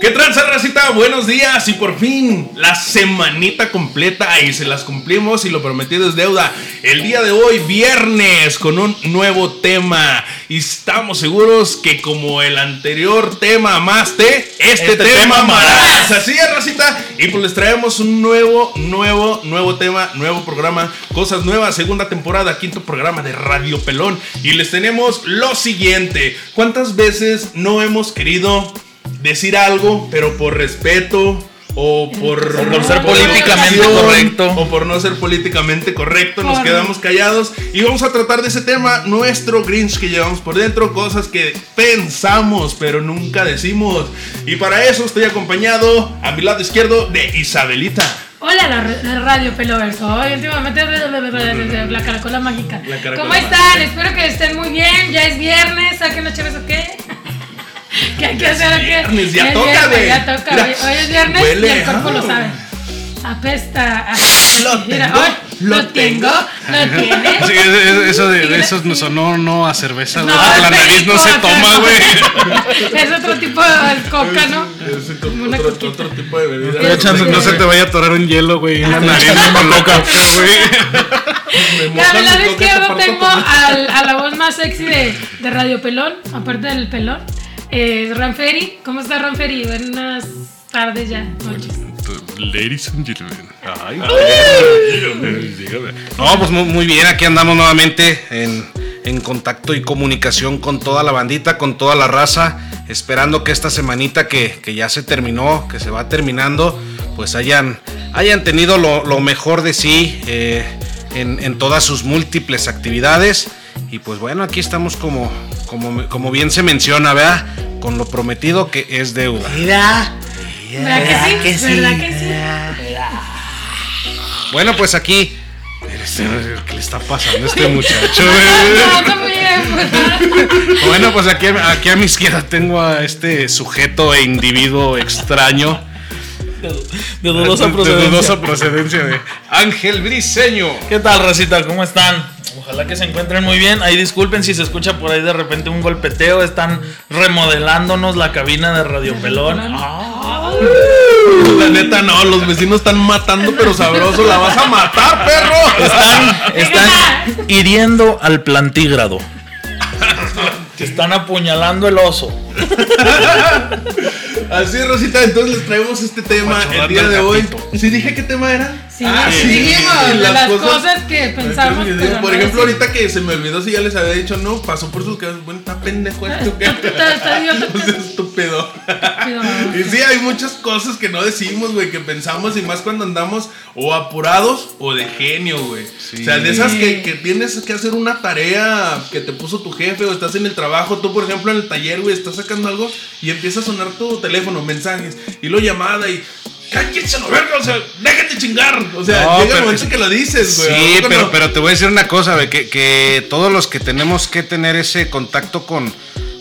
¿Qué tranza, racita? Buenos días y por fin la semanita completa y se las cumplimos y lo prometido es deuda. El día de hoy, viernes, con un nuevo tema y estamos seguros que como el anterior tema amaste, este, Este tema amarás. Así es, racita. Y pues les traemos un nuevo, nuevo, nuevo tema, nuevo programa, cosas nuevas, segunda temporada, quinto programa de Radio Pelón. Y les tenemos lo siguiente. ¿Cuántas veces no hemos querido decir algo, pero por respeto o por, por ser políticamente correcto. o por no ser políticamente correcto, nos quedamos callados y vamos a tratar de ese tema, nuestro Grinch que llevamos por dentro, cosas que pensamos pero nunca decimos. Y para eso estoy acompañado a mi lado izquierdo de Isabelita. Hola, la, ra- la radio Peloverso. Hoy últimamente la caracola mágica. La caracola ¿Cómo están? mágica. Espero que estén muy bien. Ya es viernes. ¿Saquen las chaves o qué? ¿Qué hay que hacer o qué? viernes, ya es toca, viernes, güey. Ya toca. Mira, Hoy es viernes huele, y el cuerpo ah. lo sabe. Apesta. a- Lo Mira, tengo, hoy lo lo tengo. Lo tienes. Sí, es- es- eso de, de Sí, esos no sí. sonó no a cerveza, güey. No, porque la es nariz no se toma, güey. Es otro tipo de coca, ¿no? Es otro, Una otro- tipo de bebida. Pero chance, no se te vaya a atorar un hielo, güey, en la nariz con coca, güey. La verdad es que yo tengo a la voz más sexy de, de Radio Pelón, aparte del pelón. Es Ranferi. ¿Cómo está Ranferi? Buenas tardes ya, noches. Ladies and gentlemen. Ay, dígame. No, pues muy, muy bien, aquí andamos nuevamente en, en contacto y comunicación con toda la bandita, con toda la raza, esperando que esta semanita que, que ya se terminó, que se va terminando, pues hayan, hayan tenido lo, lo mejor de sí eh, en, en todas sus múltiples actividades. Y pues bueno, aquí estamos como, como, como bien se menciona, ¿verdad? Con lo prometido que es deuda. Mira. ¿Verdad que sí? ¿Verdad que sí? Bueno, pues aquí. Este, ¿Qué le está pasando a este muchacho? No, güey? está muy bien, pues. bueno, pues aquí, aquí a mi izquierda tengo a este sujeto e individuo extraño. De dudosa De procedencia. dudosa procedencia de Ángel Briseño. ¿Qué tal, Racita? ¿Cómo están? Ojalá que se encuentren muy bien. Ahí disculpen si se escucha por ahí de repente un golpeteo. Están remodelándonos la cabina de Radio Pelón. Ah, La neta, no, los vecinos están matando, pero sabroso. La vas a matar, perro. están, están hiriendo al plantígrado. Están apuñalando el oso. Así es, Rosita. Entonces les traemos este tema el día de hoy. ¿Sí dije qué tema era? Sí, Ah, sí, dijimos, de las cosas que pensamos, pero Por no ejemplo, ahorita que se me olvidó si ya les había dicho, no, pasó por sus cabezas. Bueno, está pendejo esto. ¿qué? Está- está idiota. O sea, estúpido. Y sí, hay muchas cosas que no decimos, güey, que pensamos y más cuando andamos o apurados o de genio, güey. O sea, de esas que, que tienes que hacer una tarea que te puso tu jefe o estás en el trabajo, tú por ejemplo en el taller, güey, estás sacando algo y empieza a sonar tu teléfono, mensajes y luego llamada y... ¡Cállense lo verga! O sea, déjate chingar. O sea, No, llega el momento que lo dices, güey. ¿A Sí, pero, no? pero te voy a decir una cosa, güey, que, que todos los que tenemos que tener ese contacto con,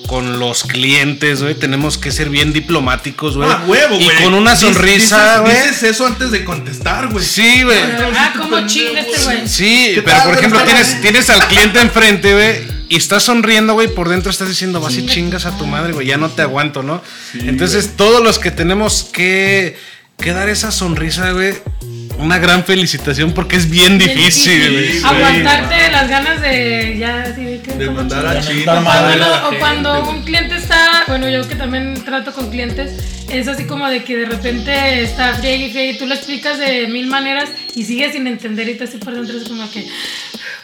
con los clientes, güey, tenemos que ser bien diplomáticos, güey. Ah, huevo, Y güey. con una Dices- sonrisa, dices- güey. Dices eso antes de contestar, güey. Sí, güey. Ah, como chinga este güey. Sí, ¿Qué pero tal? por ejemplo, tienes, tienes al cliente enfrente, güey, y estás sonriendo, güey, por dentro estás diciendo, vas y chingas a tu madre, güey, ya no te aguanto, ¿no? Entonces, todos los que tenemos que, que dar esa sonrisa, güey, una gran felicitación porque es bien difícil, sí. Aguantarte las ganas de ya así de que De como mandar a. China. O cuando, o gente, cuando güey. un cliente está, bueno, yo que también trato con clientes, es así como de que de repente está friegue y friegue y tú lo explicas de mil maneras y sigues sin entender y te así por dentro es como que,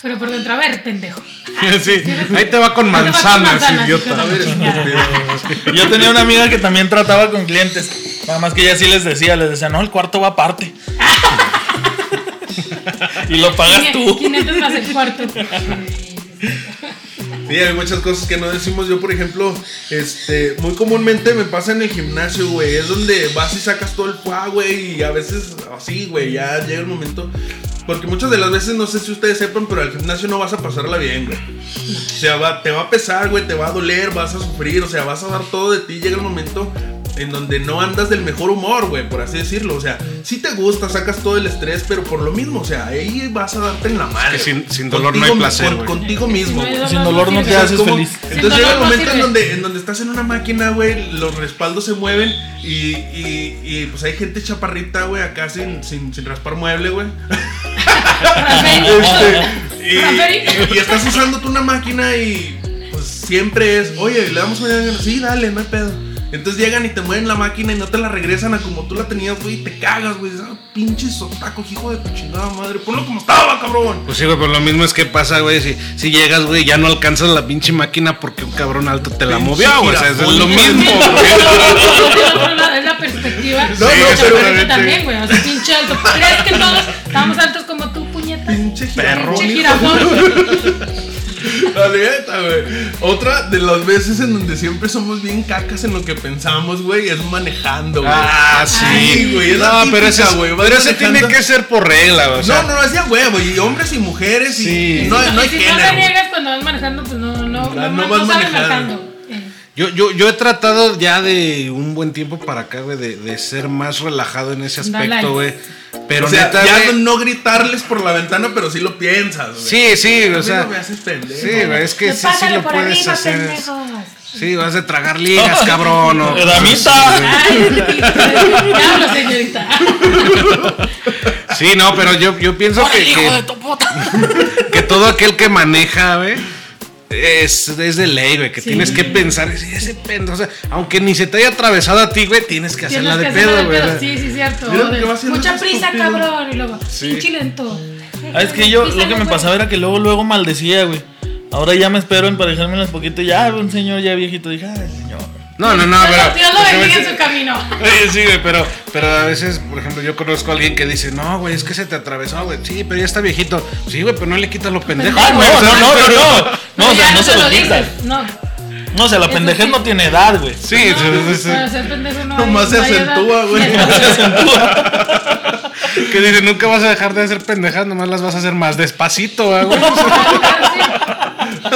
pero por dentro, a ver, pendejo. Sí, ahí te va con manzanas, idiota. Yo tenía una amiga que también trataba con clientes. Nada más que ella sí les decía, les decía, no, el cuarto va aparte. y lo pagas tú. 500 más el cuarto. Sí, hay muchas cosas que no decimos. Yo, por ejemplo, este, muy comúnmente me pasa en el gimnasio, güey. Es donde vas y sacas todo el fuá, güey. Y a veces así, güey, ya llega el momento. Porque muchas de las veces, no sé si ustedes sepan, pero al gimnasio no vas a pasarla bien, güey. O sea, va- te va a pesar, güey, te va a doler, vas a sufrir, o sea, vas a dar todo de ti. Llega el momento en donde no andas del mejor humor, güey, por así decirlo. O sea, si te gusta, sacas todo el estrés, pero por lo mismo, o sea, ahí vas a darte en la madre. Es que sin- sin dolor no hay placer, con- güey. contigo mismo, Sí, hay güey. Sin dolor no te haces ¿Cómo? feliz. Entonces Sin llega el dolor no momento en donde, en donde estás en una máquina, güey, los respaldos se mueven y, y, y, pues hay gente chaparrita, güey, acá sin, sin, sin raspar mueble, güey. Este, y, y- y estás usando tú una máquina y pues siempre es, oye, le damos una sí, dale, no hay pedo. Entonces llegan y te mueven la máquina y no te la regresan a como tú la tenías, güey, y te cagas, güey. Dices, Ah, pinche sotaco, hijo de tu chingada madre. Ponlo como estaba, cabrón. Pues sí, güey, pero lo mismo es que pasa, güey. Si, si llegas, güey, ya no alcanzas la pinche máquina porque un cabrón alto te la Pinche movió, güey. O sea, es lo mismo, güey. Es la perspectiva. No, no, Sí, pero- también, güey. O sea, pinche alto. ¿Crees que todos estamos altos? Pinche girasol. La neta, güey. Otra de las veces en donde siempre somos bien cacas en lo que pensamos, güey, es manejando, güey. Ah, sí, güey, es No, pero ese, típica, es- güey, pero ese tiene que ser por regla, o sea. no, no, hacía huevo, y hombres y mujeres, y- Sí. y no, no hay Y si no género. te niegas cuando vas manejando, pues no, no, Ah, no, no no, vas manejando. manejando. Yo, yo, yo he tratado ya de un buen tiempo para acá, güey, de, de ser más relajado en ese aspecto, güey. Pero o sea, neta, ya güey, no gritarles por la ventana, pero sí lo piensas, güey. Sí, sí, o sea. no me haces pendejo. Sí, güey, es que Pues sí, sí lo por puedes arriba, hacer. pendejos. Sí, vas a tragar ligas, cabrón. o- Damita. Señorita. Sí, no, pero yo, yo pienso que, que, que todo aquel que maneja, güey, es, es de ley, güey, que Sí. tienes que pensar, "Sí, ese pendejo, o sea, aunque ni se te haya atravesado a ti, güey, tienes que hacerla Tienes de que hacerla pedo, de güey. Sí, sí, cierto. Mucha prisa, estúpido. cabrón. Y luego, Sí. pinche lento. Ah, es que yo lo que me pasaba era que luego, luego maldecía, güey. Ahora ya me espero emparejármelas poquito. Ya, un señor ya viejito. Dije, ay, señor. No, no, no, pero. Dios lo bendiga en su camino. Oye, sí, güey, pero, pero a veces, por ejemplo, yo conozco a alguien que dice, no, güey, es que se te atravesó, güey. Sí, pero ya está viejito. Sí, güey, pero no le quitas lo pendejo. Ah, no, güey, no, no, no, no. No, o sea, ya no se lo quitas. No. No, o sea, la Eso pendejez sí. no tiene edad, güey. Sí, no, sí, sí, sí. Para ser pendejo no Nomás se no hay edad. acentúa, güey. Que dice, nunca vas a dejar de hacer pendejas, nomás las vas a hacer más despacito, güey.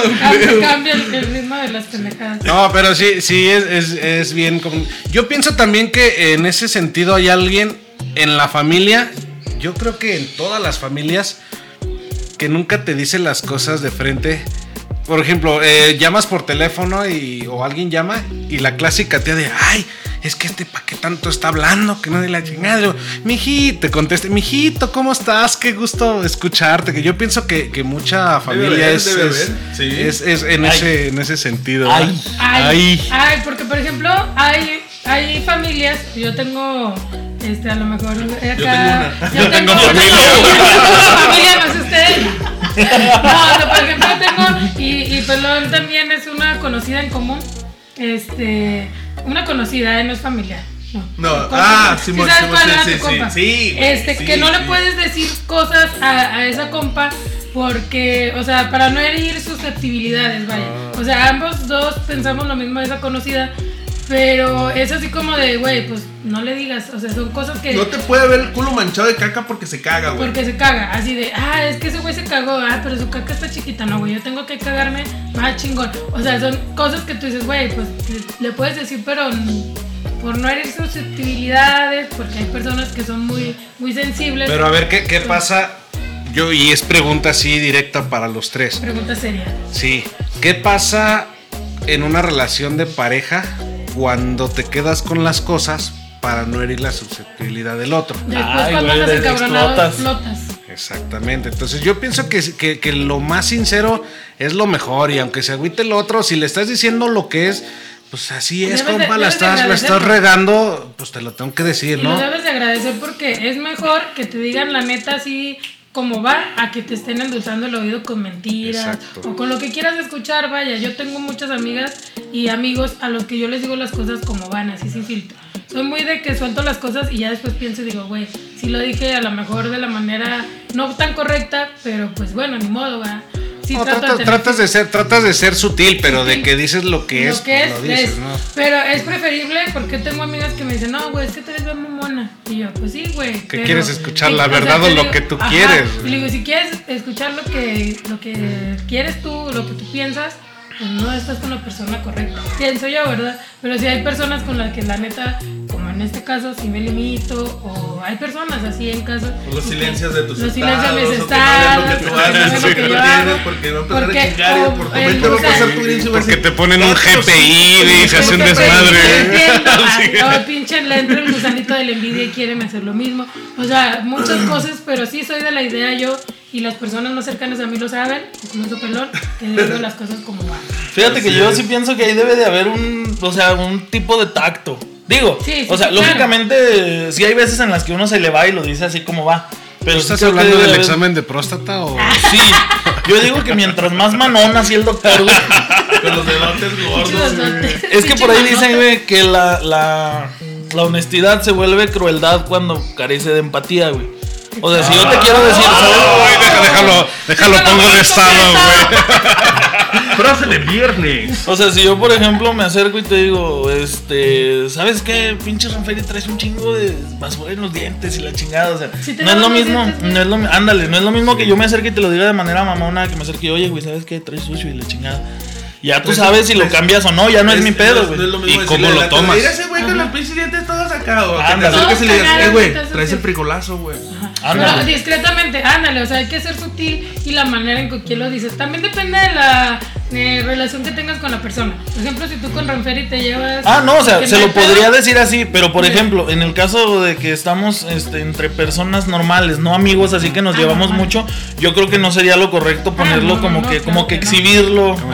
Cambia, cambia el, el ritmo de las pendejadas. No, pero sí, sí, es, es, es bien. como- Yo pienso también que en ese sentido hay alguien en la familia, yo creo que en todas las familias, que nunca te dice las cosas de frente. Por ejemplo, eh, llamas por teléfono y, o alguien llama y la clásica tía de, ay, es que este pa' qué tanto está hablando, que no de la chingada. Yo, Mijito, te conteste, mijito, ¿cómo estás? Qué gusto escucharte. Que yo pienso que, que mucha familia es, debe es, sí. es- es en, Ay. ese, en ese sentido. Ay. Ay, ay, porque por ejemplo, hay, hay familias, yo tengo, este, a lo mejor acá, tengo una. yo tengo familia. familia, no sé ustedes. No, o sea, por ejemplo, tengo, y, y Pelón también es una conocida en común, este, una conocida, eh, no es familiar. No, ah, ¿Sí Simón, sabes Simón, cuál sí, era sí, tu sí, compa? sí, güey, Este, sí, que no le puedes decir cosas a, a esa compa porque, o sea, para no herir susceptibilidades, vaya. Ah. O sea, ambos dos pensamos lo mismo de esa conocida, pero es así como de, güey, pues no le digas, o sea, son cosas que... No te puede ver el culo manchado de caca porque se caga, güey. Porque se caga, así de, ah, es que ese güey se cagó, ah, pero su caca está chiquita, no, güey, yo tengo que cagarme más chingón. O sea, son cosas que tú dices, güey, pues le, le puedes decir, pero por no herir susceptibilidades, porque hay personas que son muy, muy sensibles. Pero a ver, ¿qué, qué pasa? Yo, y es pregunta así directa para los tres. Pregunta seria. Sí. ¿Qué pasa en una relación de pareja cuando te quedas con las cosas para no herir la susceptibilidad del otro? Después Ay, cuando güey, andas de- encabronado, explotas. flotas. Exactamente. Entonces yo pienso que, que- que lo más sincero es lo mejor. Y aunque se agüite el otro, si le estás diciendo lo que es, pues así es, Debes de- compa, la estás, la estás regando, pues te lo tengo que decir, Y lo ¿no? debes de agradecer porque es mejor que te digan la neta así como va a que te estén endulzando el oído con mentiras Exacto. o con lo que quieras escuchar. Vaya, yo tengo muchas amigas y amigos a los que yo les digo las cosas como van, así sin filtro. Soy muy de que suelto las cosas y ya después pienso y digo, güey, sí lo dije a lo mejor de la manera no tan correcta, pero pues bueno, ni modo, va. Sí, No, trato de tratas, de ser, tratas de ser sutil, pero de que dices lo que es, lo que es, pues lo dices, es. ¿no? Pero es preferible porque tengo amigas que me dicen, no, güey, es que te ves bien mamona. Y yo, pues sí, güey. pero- quieres escuchar, la o sea, verdad o lo que tú quieres, Y le digo, si quieres escuchar lo que, lo que quieres tú, lo que tú piensas, pues no estás con la persona correcta. Pienso yo, ¿verdad? Pero si hay personas con las que la neta, en este caso, si me limito, o hay personas así en caso. Los silencios de tus Los silencios de mis no estados, haces, porque que no no porque a a o- por eh, comento va a o sea, pasar tu a Porque te ponen un "Gato, GPI sí". y se hace un pues, desmadre. ah, o pinche le entra el gusanito de la envidia y quieren hacer lo mismo. O sea, muchas cosas, pero sí soy de la idea yo y las personas más cercanas a mí lo saben, incluso pelón, que digo las cosas como van. Fíjate que yo sí pienso que ahí debe de haber un, o sea, un tipo de tacto. Digo, Sí, sí, o sea, sí, claro. lógicamente sí hay veces en las que uno se le va y lo dice así como va. Pero ¿Estás hablando del haber- examen de próstata o.? Sí, yo digo que mientras más manón así el doctor, güey. Con los dedotes gordos. güey. Es que por ahí dicen, güey, que la, la, la honestidad se vuelve crueldad cuando carece de empatía, güey. O sea, si yo te quiero decir, ¿sabes? Ay, deja- déjalo, déjalo, pongo de estado, güey. Frase de viernes. O sea, si yo, por ejemplo, me acerco y te digo, este, ¿sabes qué? Pinche Ranferi traes un chingo de basura en los dientes y la chingada, o sea, Si te no es lo mismo, dientes, no es lo mi- ándale, no es lo mismo que yo me acerque y te lo diga de manera mamona, que me acerque, oye, güey, ¿sabes qué? Traes sucio y la chingada. Ya tú sabes si lo cambias o no, ya no es, mi pedo, güey. No es lo mismo ¿Y cómo lo tomas? Mira ese güey con los pinches dientes todos que y le digas, Todos eh, güey, traes el fricolazo, güey. Pero discretamente, ándale, o sea, hay que ser sutil y la manera en que lo dices. También depende de la eh, relación que tengas con la persona. Por ejemplo, si tú con Ranferi te llevas. Ah, no, o sea, se lo pedo, podría decir así, pero por Sí. ejemplo, en el caso de que estamos este, entre personas normales, no amigos, así que nos Ah, llevamos mucho, yo creo que no sería lo correcto ponerlo no, como no, que, claro como que que no. exhibirlo. Como.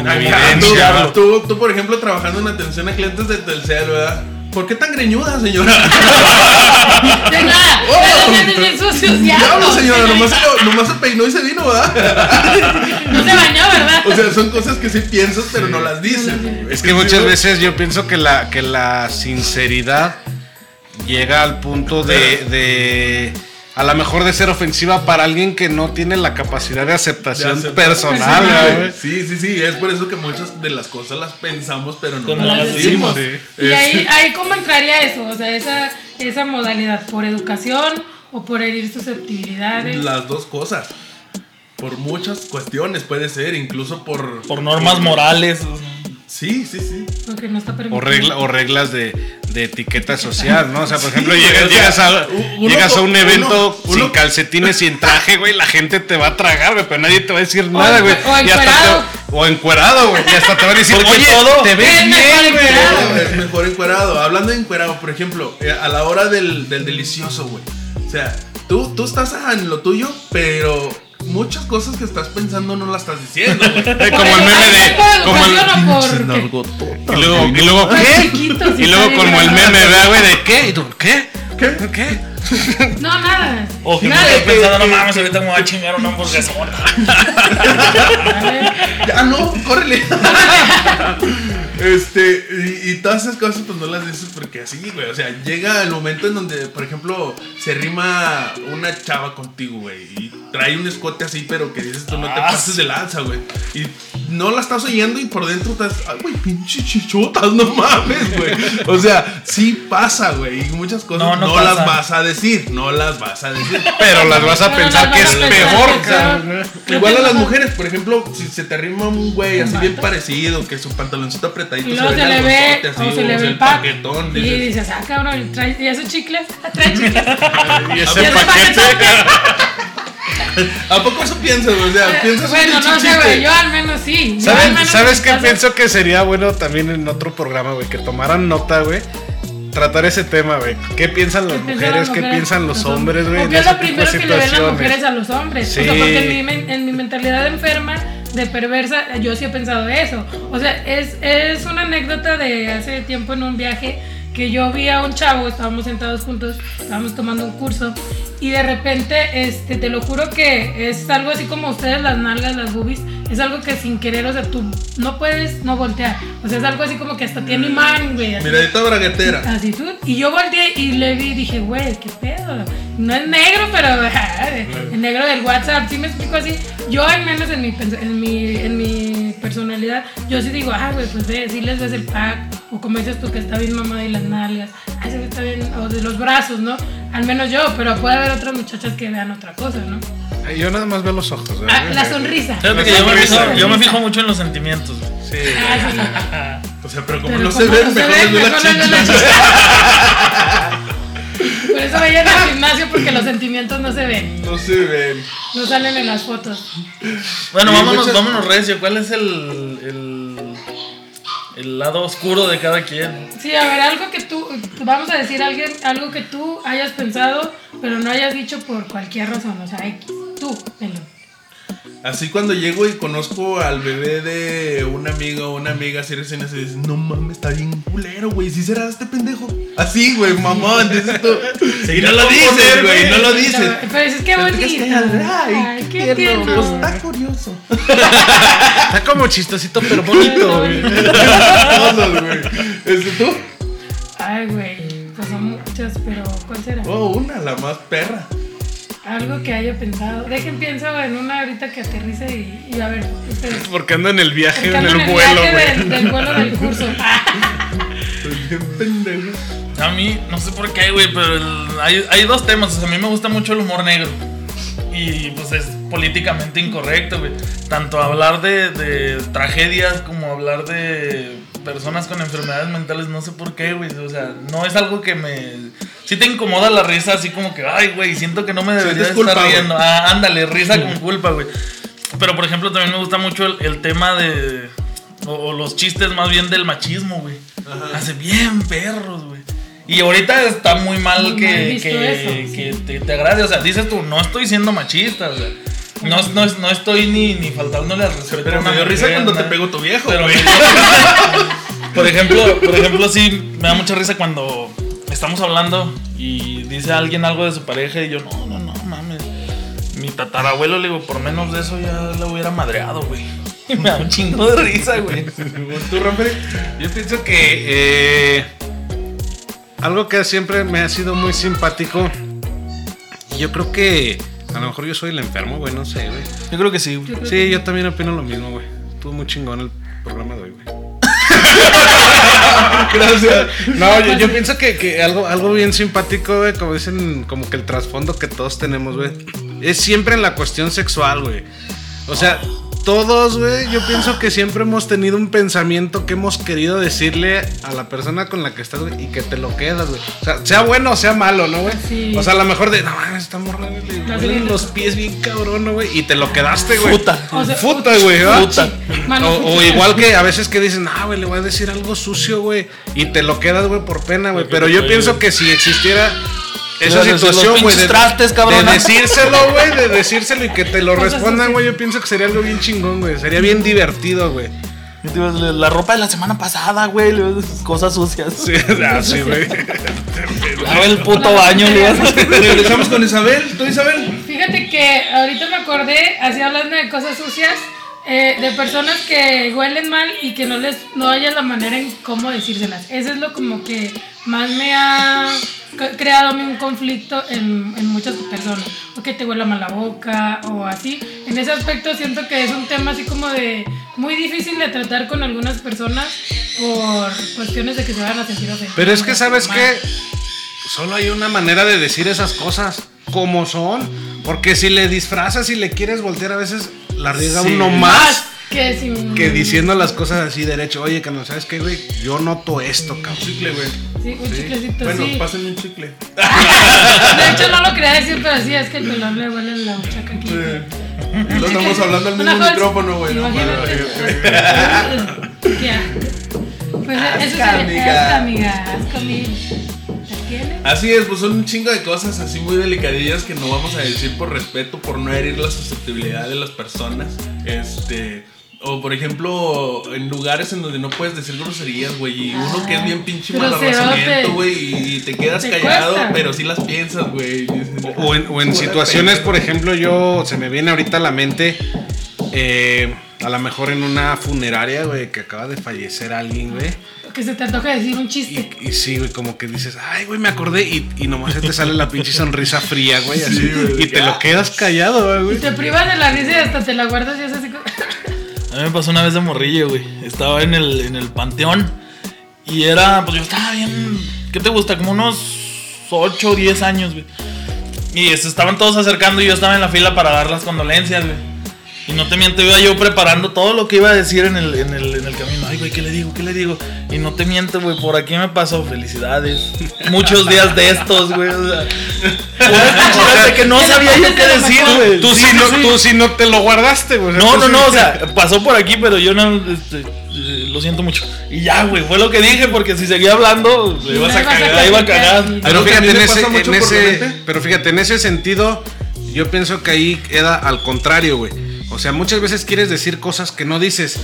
Tú, tú, por ejemplo, trabajando en atención a clientes de Telcel, ¿verdad? ¿Por qué tan greñuda, señora? Nada, Oh. Diablo, no, señora, nomás se, nomás se peinó y se vino, ¿verdad? No se bañó, ¿verdad? O sea, son cosas que sí piensas, pero no las dices. Es que muchas veces yo pienso que la, que la sinceridad llega al punto de, de a lo mejor de ser ofensiva para alguien que no tiene la capacidad de aceptación personal. Sí. Sí, sí, sí, es por eso que muchas de las cosas las pensamos, pero no las no las decimos. decimos. Y ahí, ahí cómo entraría eso, o sea, esa, esa modalidad, por educación o por herir susceptibilidades. Las dos cosas. Por muchas cuestiones puede ser, incluso por... Por normas morales. Sí, sí, sí. Porque no está permitido. O, regla- o reglas de, de etiqueta social, ¿no? O sea, por ejemplo, Sí, llegas, o sea, llegas a, uno llegas a un evento uno- uno- sin calcetines y en traje, güey, la gente te va a tragar, güey, pero nadie te va a decir nada, güey. o encuerado. te- O encuerado, güey. Y hasta te van a decir, Porque oye, todo- te ves bien, güey. mejor encuerado. Hablando de encuerado, por ejemplo, eh, a la hora del, del delicioso, güey. O sea, tú, tú estás en lo tuyo, pero muchas cosas que estás pensando no las estás diciendo. Eh, Como el meme de. Como el, el. y luego, y luego, ¿qué? Y luego como el meme, ¿verdad, güey? ¿De qué? ¿Y tú, qué? ¿Qué? ¿Qué? No, nada. O que me Nada. pensando, no mames, ahorita me voy a chingar una hamburguesona. Ya no, córrele. este, y, y todas esas cosas, pues no las dices porque así, güey. O sea, llega el momento en donde, por ejemplo, se rima una chava contigo, güey. Y trae un escote así, pero que dices tú no te Ah, pases de lanza, güey. Y no la estás oyendo y por dentro estás, ay, güey, pinche chichotas, no mames, güey. O sea, sí pasa, güey. Y muchas cosas No, no, no las vas a decir, no las vas a decir. Pero las vas a Pero pensar que es peor, cabrón. Igual a las mujeres, por ejemplo, si se te arrima un güey así bien parecido, que su pantaloncito apretadito Y luego se le el ve, así, o se le ve el paquetón. Y dices, ah, cabrón, trae, ¿y esos chicles? ¿Trae chicles? Y ese paquete. ¿A poco eso piensas? O sea, piensas Bueno, en no sé, güey, yo al menos sí. ¿Sabes, menos ¿sabes qué pienso que sería bueno también en otro programa, güey? Que tomaran nota, güey. Tratar ese tema, güey. ¿Qué piensan las ¿Qué piensan mujeres? ¿Qué piensan los hombres, güey? ¿O en qué es lo primero que le ven las mujeres a los hombres? O sea, Sí. porque en mi, en mi mentalidad enferma, de perversa, yo sí he pensado eso. O sea, es, es una anécdota de hace tiempo en un viaje que yo vi a un chavo, estábamos sentados juntos, estábamos tomando un curso y de repente, este, te lo juro que es algo así como ustedes las nalgas, las boobies, es algo que sin querer, o sea, tú no puedes no voltear. O sea, es algo así como que hasta tiene imán, güey. así. Miradita braguetera. Así tú. Y yo volteé y le vi y dije, güey, qué pedo. No es negro, pero el negro del WhatsApp, sí me explico así. Yo, al menos en mi, pens- en mi, en mi personalidad, yo sí digo, ah, güey, pues ve, sí les ves el pack. O como dices tú, que está bien mamá y las nalgas. Ah, güey está bien. O de los brazos, ¿no? Al menos yo, pero puede haber otras muchachas que vean otra cosa, ¿no? Yo nada más veo los ojos. Ah, la sonrisa. Yo me, fijo, yo me fijo mucho en los sentimientos. güey. Sí. Ah, sí. O sea, pero como Pero no como se ven, se mejor ven. Por eso vayan al gimnasio porque los sentimientos no se ven, No se ven. no salen en las fotos. Bueno, vámonos, muchas- vámonos recio. ¿Cuál es el, el, el lado oscuro de cada quien? Sí, a ver, algo que tú, vamos a decir alguien, algo que tú hayas pensado, pero no hayas dicho por cualquier razón, o sea, X. Tú, Melo. Así cuando llego y conozco al bebé de un amigo o una amiga así recién así dices, no mames, está bien culero, güey. ¿Sí será este pendejo? Así, güey, mamón, dices tú. y no lo dices, güey, no lo dices. Pero es que Pero te bonito. Ay, Ay, qué qué tierno. Pues está curioso. Está como chistosito, pero bonito, güey. Cosas, güey. ¿Este tú? Ay, güey, pues son muchas, pero ¿cuál será? Oh, una, la más perra. Algo que haya pensado. Dejen pienso en una ahorita que aterrice y, y a ver, ustedes. Porque ando en el viaje, en el en vuelo, viaje güey. del, del vuelo del curso. A mí, no sé por qué, güey, pero el- hay, hay dos temas. O sea, a mí me gusta mucho el humor negro. Y pues es políticamente incorrecto, güey. Tanto hablar de, de tragedias como hablar de personas con enfermedades mentales, no sé por qué, güey. O sea, no es algo que me. Sí te incomoda la risa, así como que, ay, güey, siento que no me debería estar riendo. Ah, ándale, risa con culpa, güey. Pero por ejemplo, también me gusta mucho el, el tema de. O, o los chistes más bien del machismo, güey. Hace bien perros, güey. Y ahorita está muy mal Muy que, mal visto que, eso, que te, te agrade. O sea, dices tú, no estoy siendo machista, o sea. No, no, no estoy ni, ni faltándole al respeto. Pero me dio risa mujer, cuando te pegó tu viejo, Pero por ejemplo, por ejemplo, sí, me da mucha risa cuando estamos hablando y dice alguien algo de su pareja y yo, no, no, no, mames. Mi tatarabuelo, le digo, por menos de eso ya le hubiera madreado, güey. Y me da un chingo de risa, güey. ¿Tú, Rafael? Yo pienso que eh, algo que siempre me ha sido muy simpático. y Yo creo que a lo mejor yo soy el enfermo, güey, no sé, güey. Yo creo que sí, güey. Sí, yo también opino lo mismo, güey. Estuvo muy chingón el programa de hoy, güey. Gracias. No, yo, yo pienso que, que algo, algo bien simpático, güey, como dicen, como que el trasfondo que todos tenemos, güey, es siempre en la cuestión sexual, güey. O sea, todos, güey, yo pienso que siempre hemos tenido un pensamiento que hemos querido decirle a la persona con la que estás, güey, y que te lo quedas, güey. O sea, sea bueno o sea malo, ¿no, güey? Sí. O sea, a lo mejor de, no, mames, esta morra, güey, le duelen los pies bien cabrón, ¿no, güey? Y te lo quedaste, güey. Puta. O sea, Futa, güey. Mano, O, o igual que a veces que dicen, ah, güey, le voy a decir algo sucio, güey. Y te lo quedas, güey, por pena, güey. Pero yo pienso que si existiera esa situación, "Los güey, de, pinches trastes, cabrón". de decírselo, güey, de decírselo y que te lo respondan, güey, yo pienso que sería algo bien chingón, güey. Sería bien divertido, güey. La ropa de la semana pasada, güey. le ibas a decir, Cosas sucias. Sí, ah, sí, güey. Lava el puto baño, le ibas a decir. Regresamos con Isabel. ¿Tú, Isabel? Fíjate que ahorita me acordé, así hablando de cosas sucias, eh, de personas que huelen mal y que no les no haya la manera en cómo decírselas. Eso es lo como que más me ha creado un conflicto en, en muchas personas. O que te huela mal la boca o así. En ese aspecto siento que es un tema así como de muy difícil de tratar con algunas personas por cuestiones de que se van a sentir ofendidas. Pero es que, ¿sabes qué? Solo hay una manera de decir esas cosas como son. Porque si le disfrazas y le quieres voltear, a veces la riega Sí. uno más. Que sin... que diciendo las cosas así derecho. Oye, que no sabes qué, güey. Yo noto esto, cabrón. Chicle, güey. Sí, un chiclecito, Bueno, sí. pásenme un chicle. De hecho, no lo quería decir, pero sí, es que el pelón le huele la buchaca aquí. No estamos hablando al mismo micrófono, güey. no asco. Pues eso sería amiga. amiga. Así es, pues son un chingo de cosas así muy delicadillas que no vamos a decir por respeto, por no herir la susceptibilidad de las personas. Este. O por ejemplo, en lugares en donde no puedes decir groserías, güey. Y uno que es bien pinche malarrazamiento, güey. Y te quedas Te callado, cuesta. pero sí las piensas, güey. y O en, o en "Pura situaciones, pendejo". por ejemplo, yo se me viene ahorita a la mente. eh, a lo mejor en una funeraria, güey, que acaba de fallecer alguien, güey. Que se te antoja decir un chiste. Y, y sí, güey, como que dices, ay, güey, me acordé. Y, y nomás se te sale la pinche sonrisa fría, güey, así. Sí, güey, y te ya. lo quedas callado, Y güey. te privas de la risa y hasta te la guardas y es así como... A mí me pasó una vez de morrillo, güey. Estaba en el, en el panteón. Y era, pues yo estaba bien. ¿Qué te gusta? Como unos 8 o 10 años, güey. Y se estaban todos acercando y yo estaba en la fila para dar las condolencias, güey. Y no te miento, iba yo preparando todo lo que iba a decir en el, en el, en el camino. Ay, güey, ¿qué le digo? ¿Qué le digo? Y no te miento, güey, por aquí me pasó. Felicidades. Muchos días de estos, güey. O sea, fíjate que no sabía yo qué decir, güey. Tú Sí, no, sí. tú sí no te lo guardaste, güey. No, no, sí- no, o sea, pasó por aquí, pero yo no, este, eh, lo siento mucho. Y ya, güey, fue lo que dije, porque si seguía hablando, le ibas a ibas a cagar, la iba a cagar. Pero fíjate, en ese, pasa mucho en ese- pero fíjate, en ese sentido, yo pienso que ahí queda al contrario, güey. O sea, muchas veces quieres decir cosas que no dices.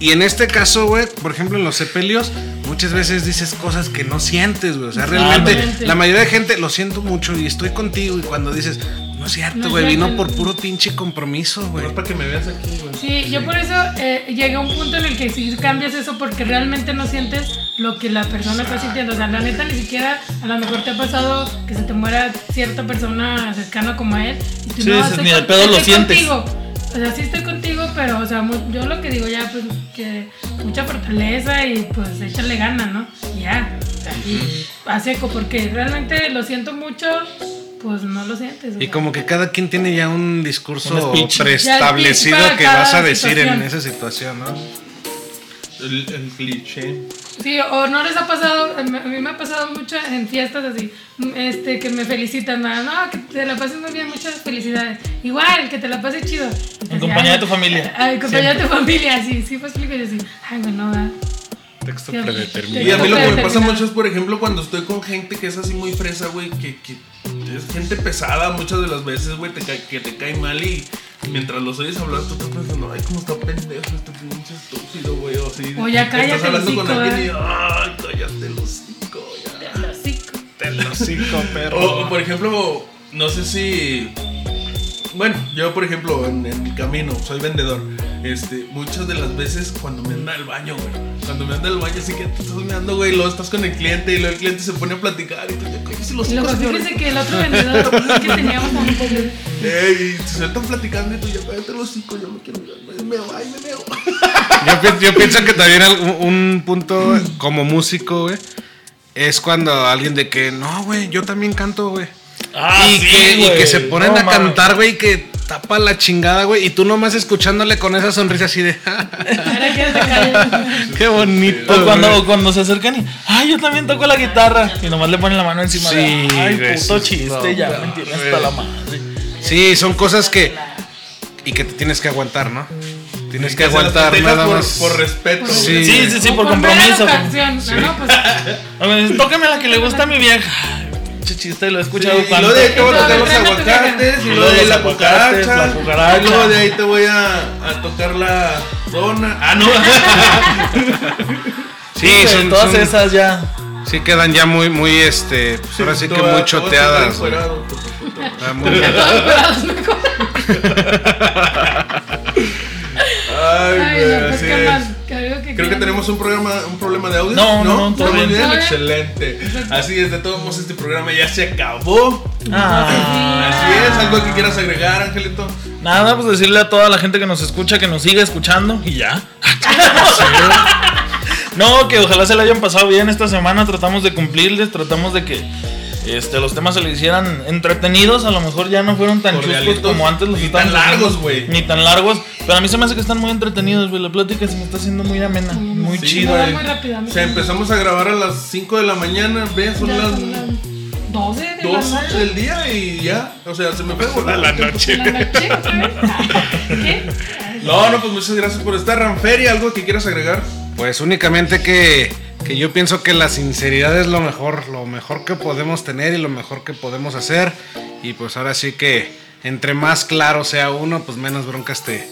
Y en este caso, güey, por ejemplo, en los sepelios, muchas veces dices cosas que no sientes, güey. O sea, realmente, la mayoría de gente lo siento mucho y estoy contigo. Y cuando dices, no es cierto, No güey, vino cierto. por puro pinche compromiso, güey. No es para que me veas aquí, güey. Sí, yo por eso eh, llegué a un punto en el que si cambias eso porque realmente no sientes lo que la persona está sintiendo. O sea, la neta ni siquiera a lo mejor te ha pasado que se te muera cierta persona cercana como a él. Y tú Sí, dices, estoy ni con- pedo lo sientes. contigo. O sea, sí estoy contigo, pero o sea, yo lo que digo ya, pues que mucha fortaleza y pues échale gana, ¿no? Y ya. O sea, y a seco, porque realmente lo siento mucho, pues no lo sientes. Y sea. como que cada quien tiene ya un discurso preestablecido que vas a decir en esa situación, ¿no? El, el cliché. Sí, o no les ha pasado, a mí me ha pasado mucho en fiestas así, este, que me felicitan, ¿no? no, que te la pases muy bien, muchas felicidades. Igual, que te la pases chido. En compañía de tu familia. Ay, en compañía de tu familia, sí, sí, pues explico yo así. Ay, bueno, va. Texto Sí, predeterminado. Y a mí lo que me pasa mucho es, por ejemplo, cuando estoy con gente que es así muy fresa, güey, que, que es gente pesada muchas de las veces, güey, te cae- que te cae mal y mientras los oyes hablar, tú estás pensando, ay, cómo está pendejo este pinche estúpido, güey, o así. O ya cállate Estás hablando con alguien y, ¿eh? ay, cállate el hocico, ya. El hocico. O, o, por ejemplo, no sé si. Bueno, yo por ejemplo, en, en mi camino, soy vendedor. Este, muchas de las veces cuando me anda al baño, güey. Cuando me anda al baño, así que te estás meando, güey, y luego estás con el cliente y luego el cliente se pone a platicar y tú ya cállese los luego fíjese que el otro vendedor que teníamos antes, Ey, y se están platicando y tú ya cállate los hocico, yo me quiero me meo, ay, me meo. Yo, pi- yo pienso que también un, un punto como músico, güey, es cuando alguien de que, no, güey, yo también canto, güey. Ah, y, sí, que, y güey. que se ponen No, a cantar, güey, que tapa la chingada, güey, y tú nomás escuchándole con esa sonrisa así de, qué bonito. O cuando, güey". o cuando se acercan y, ay, yo también toco la guitarra. Y nomás le ponen la mano encima Sí, de, ay, güey, puto chiste, no, ya no, me güey. hasta la madre. Sí, son cosas que. Y que te tienes que aguantar, ¿no? Tienes que aguantar nada por, más. por respeto. Sí. Sí, sí, sí, por compromiso. Ah, no, pues, A ver, tócame la que le gusta a mi vieja. Chiste, lo he Sí, escuchado y tanto. luego de ahí te voy a tocar los aguacates, y Y luego de la cucaracha, y luego de ahí te voy a, a tocar la dona. Ah, no. Sí, Sí, son, todas son- esas ya. Sí quedan ya muy, muy, este. pues ahora sí que muy ah, choteadas. puto. Ah, muy- todos curados mejor. Ay, Ay, güey, no, pues así qué es. mal. Que algo que Creo que tenemos un programa, un problema de audio. No, no, no, todo ¿Todo muy bien. bien. excelente. Así es, de todos modos este programa ya se acabó. Ah. Así es, algo que quieras agregar, Angelito. Nada, pues decirle a toda la gente que nos escucha que nos siga escuchando y ya. no, que ojalá se la hayan pasado bien esta semana. Tratamos de cumplirles, tratamos de que este, los temas se les hicieran entretenidos. A lo mejor ya no fueron tan chuscos como antes los ni tan largos, güey. Ni tan largos. Pero a mí se me hace que están muy entretenidos, güey. La plática se me está haciendo muy amena, muy Sí, chida. muy rápido, O sea, empezamos a grabar a las 5 de la mañana, ve, son Ya las son las 12 de la 12 noche. del día y ya. O sea, se me fue volar la noche. La noche. ¿Qué? No, no, pues muchas gracias por estar, Ranferi. ¿Algo que quieras agregar? Pues únicamente que, que yo pienso que la sinceridad es lo mejor, lo mejor que podemos tener y lo mejor que podemos hacer. Y pues ahora sí que entre más claro sea uno, pues menos broncas te,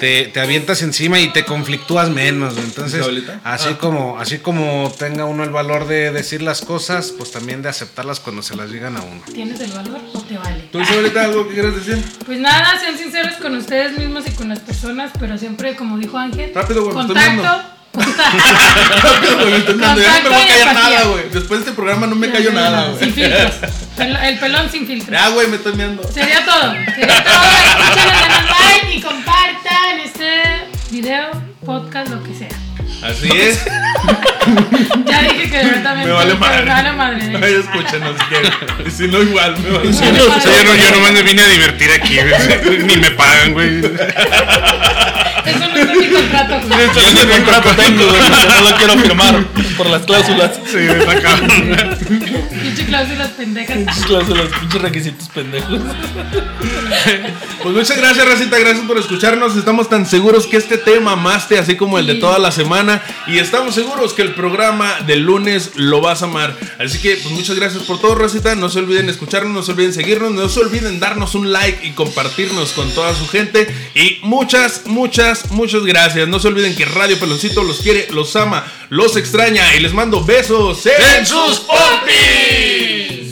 te, te avientas encima y te conflictúas menos. Entonces, así Ah. como, así como tenga uno el valor de decir las cosas, pues también de aceptarlas cuando se las digan a uno. ¿Tienes el valor o te vale? ¿Tú, Isabelita, algo que quieras decir? Pues nada, sean sinceros con ustedes mismos y con las personas, pero siempre, como dijo Ángel, Rápido, meando. contacto, Rápido, güey, me estoy meando. Ya no me Contacto va a y callar empatía. nada, güey. Después de este programa no me cayó nada, sin güey. filtros, Pel- el pelón sin filtros. Ya, güey, me estoy meando. Sería todo, sería todo. Escúchenos, denle like y compartan este video, podcast, lo que sea. Así es. Ya dije que directamente. Me vale madre. Me vale madre. Ay, escúchanos. Que, y si no, igual. Me vale madre. no, O sea, yo, no, yo nomás me vine a divertir aquí, güey. Ni me pagan, güey. Eso no en mi contrato. güey. Yo ni contrato tengo, güey, no lo quiero firmar por las cláusulas. Sí, está cabrón. Pinche cláusulas pendejas. Pinches cláusulas, pinches requisitos pendejos. Pues muchas gracias, Racita. Gracias por escucharnos. Estamos tan seguros que este tema amaste, así como el de toda la Y estamos seguros que el programa del lunes lo vas a amar. Así que, pues muchas gracias por todo, Racita. No se olviden escucharnos, no se olviden seguirnos, no se olviden darnos un like y compartirnos con toda su gente. Y muchas, muchas, muchas gracias. No se olviden que Radio Peloncito los quiere, los ama, los extraña. Y les mando besos en sus popis.